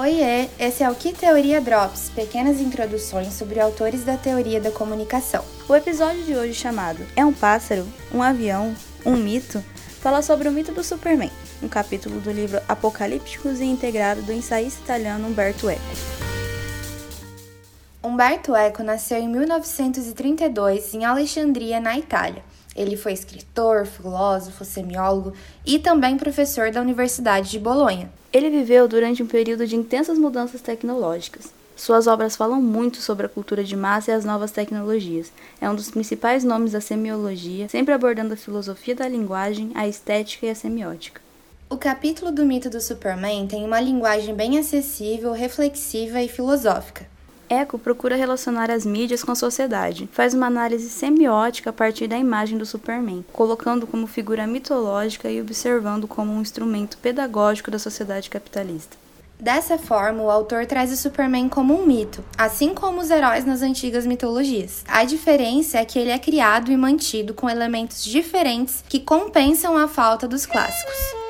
Oiê, esse é o Que Teoria Drops, pequenas introduções sobre autores da teoria da comunicação. O episódio de hoje chamado É um pássaro? Um avião? Um mito? fala sobre o mito do Superman, um capítulo do livro Apocalípticos e Integrado do ensaísta italiano Umberto Eco. Umberto Eco nasceu em 1932 em Alexandria, na Itália. Ele foi escritor, filósofo, semiólogo e também professor da Universidade de Bolonha. Ele viveu durante um período de intensas mudanças tecnológicas. Suas obras falam muito sobre a cultura de massa e as novas tecnologias. É um dos principais nomes da semiologia, sempre abordando a filosofia da linguagem, a estética e a semiótica. O capítulo do mito do Superman tem uma linguagem bem acessível, reflexiva e filosófica. Eco procura relacionar as mídias com a sociedade, faz uma análise semiótica a partir da imagem do Superman, colocando como figura mitológica e observando como um instrumento pedagógico da sociedade capitalista. Dessa forma, o autor traz o Superman como um mito, assim como os heróis nas antigas mitologias. A diferença é que ele é criado e mantido com elementos diferentes que compensam a falta dos clássicos.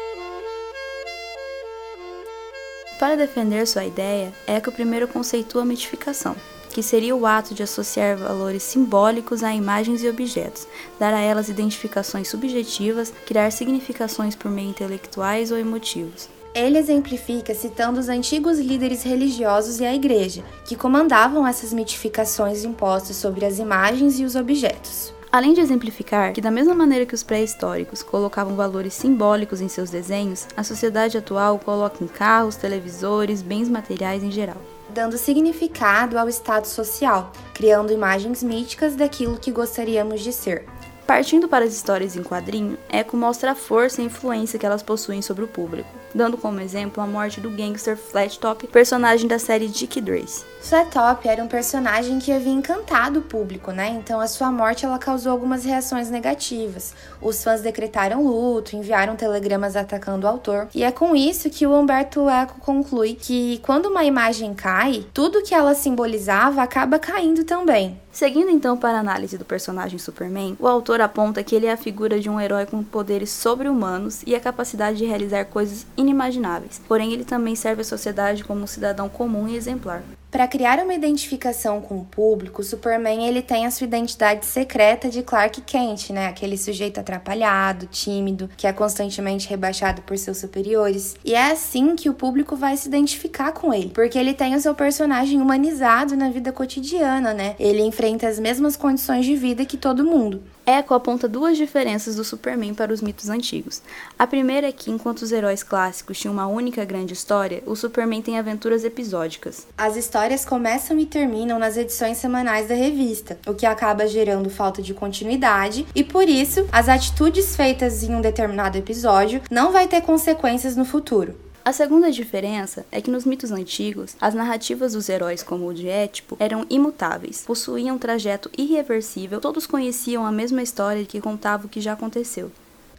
Para defender sua ideia, Eco primeiro conceitua a mitificação, que seria o ato de associar valores simbólicos a imagens e objetos, dar a elas identificações subjetivas, criar significações por meio intelectuais ou emotivos. Ele exemplifica citando os antigos líderes religiosos e a igreja, que comandavam essas mitificações impostas sobre as imagens e os objetos. Além de exemplificar que, da mesma maneira que os pré-históricos colocavam valores simbólicos em seus desenhos, a sociedade atual coloca em carros, televisores, bens materiais em geral. Dando significado ao status social, criando imagens míticas daquilo que gostaríamos de ser. Partindo para as histórias em quadrinho, Eco mostra a força e influência que elas possuem sobre o público, dando como exemplo a morte do gangster Flat Top, personagem da série Dick Tracy. Flat Top era um personagem que havia encantado o público, né? Então a sua morte ela causou algumas reações negativas. Os fãs decretaram luto, enviaram telegramas atacando o autor, e é com isso que o Humberto Eco conclui que quando uma imagem cai, tudo que ela simbolizava acaba caindo também. Seguindo então para a análise do personagem Superman, o autor aponta que ele é a figura de um herói com poderes sobre-humanos e a capacidade de realizar coisas inimagináveis. Porém, ele também serve à sociedade como um cidadão comum e exemplar. Para criar uma identificação com o público, Superman ele tem a sua identidade secreta de Clark Kent, né? Aquele sujeito atrapalhado, tímido, que é constantemente rebaixado por seus superiores. E é assim que o público vai se identificar com ele, porque ele tem o seu personagem humanizado na vida cotidiana, né? Ele enfrenta as mesmas condições de vida que todo mundo. Echo aponta duas diferenças do Superman para os mitos antigos. A primeira é que, enquanto os heróis clássicos tinham uma única grande história, o Superman tem aventuras episódicas. As histórias começam e terminam nas edições semanais da revista, o que acaba gerando falta de continuidade, e por isso, as atitudes feitas em um determinado episódio não vai ter consequências no futuro. A segunda diferença é que nos mitos antigos, as narrativas dos heróis, como o de Étipo, eram imutáveis, possuíam um trajeto irreversível, todos conheciam a mesma história que contava o que já aconteceu.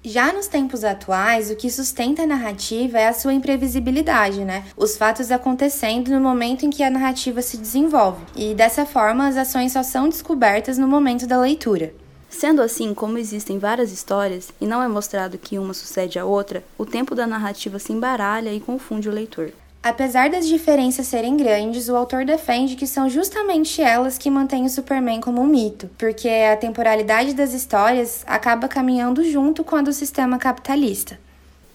Já nos tempos atuais, o que sustenta a narrativa é a sua imprevisibilidade, né? Os fatos acontecendo no momento em que a narrativa se desenvolve. E dessa forma, as ações só são descobertas no momento da leitura. Sendo assim, como existem várias histórias e não é mostrado que uma sucede à outra, o tempo da narrativa se embaralha e confunde o leitor. Apesar das diferenças serem grandes, o autor defende que são justamente elas que mantêm o Superman como um mito, porque a temporalidade das histórias acaba caminhando junto com a do sistema capitalista.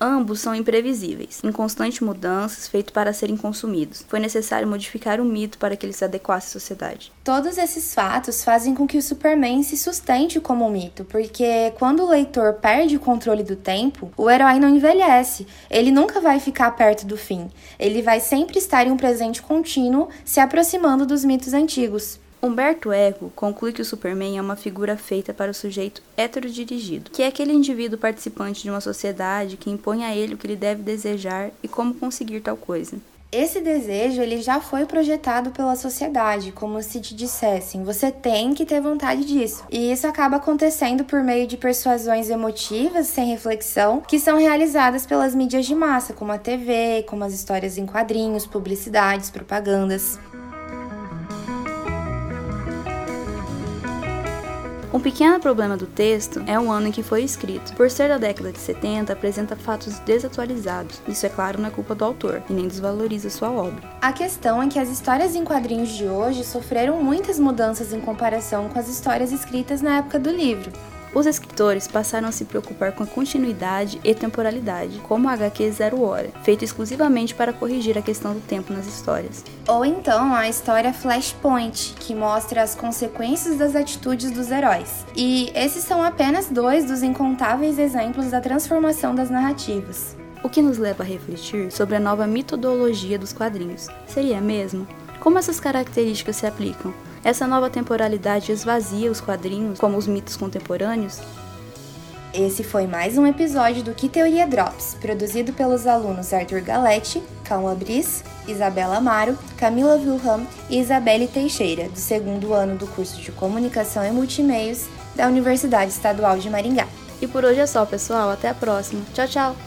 Ambos são imprevisíveis, em constante mudanças, feitos para serem consumidos. Foi necessário modificar o mito para que ele se adequasse à sociedade. Todos esses fatos fazem com que o Superman se sustente como um mito, porque quando o leitor perde o controle do tempo, o herói não envelhece. Ele nunca vai ficar perto do fim. Ele vai sempre estar em um presente contínuo, se aproximando dos mitos antigos. Humberto Eco conclui que o Superman é uma figura feita para o sujeito heterodirigido, que é aquele indivíduo participante de uma sociedade que impõe a ele o que ele deve desejar e como conseguir tal coisa. Esse desejo ele já foi projetado pela sociedade, como se te dissessem, você tem que ter vontade disso. E isso acaba acontecendo por meio de persuasões emotivas sem reflexão, que são realizadas pelas mídias de massa, como a TV, como as histórias em quadrinhos, publicidades, propagandas. Um pequeno problema do texto é o ano em que foi escrito. Por ser da década de 70, apresenta fatos desatualizados. Isso, é claro, não é culpa do autor e nem desvaloriza sua obra. A questão é que as histórias em quadrinhos de hoje sofreram muitas mudanças em comparação com as histórias escritas na época do livro. Os escritores passaram a se preocupar com a continuidade e temporalidade, como a HQ Zero Hora, feito exclusivamente para corrigir a questão do tempo nas histórias. Ou então a história Flashpoint, que mostra as consequências das atitudes dos heróis. E esses são apenas dois dos incontáveis exemplos da transformação das narrativas. O que nos leva a refletir sobre a nova metodologia dos quadrinhos. Seria mesmo? Como essas características se aplicam? Essa nova temporalidade esvazia os quadrinhos como os mitos contemporâneos? Esse foi mais um episódio do Que Teoria Drops, produzido pelos alunos Arthur Galetti, Calma Briz, Isabela Amaro, Camila Wilhelm e Isabelle Teixeira, do segundo ano do curso de Comunicação e Multimeios da Universidade Estadual de Maringá. E por hoje é só, pessoal. Até a próxima. Tchau, tchau!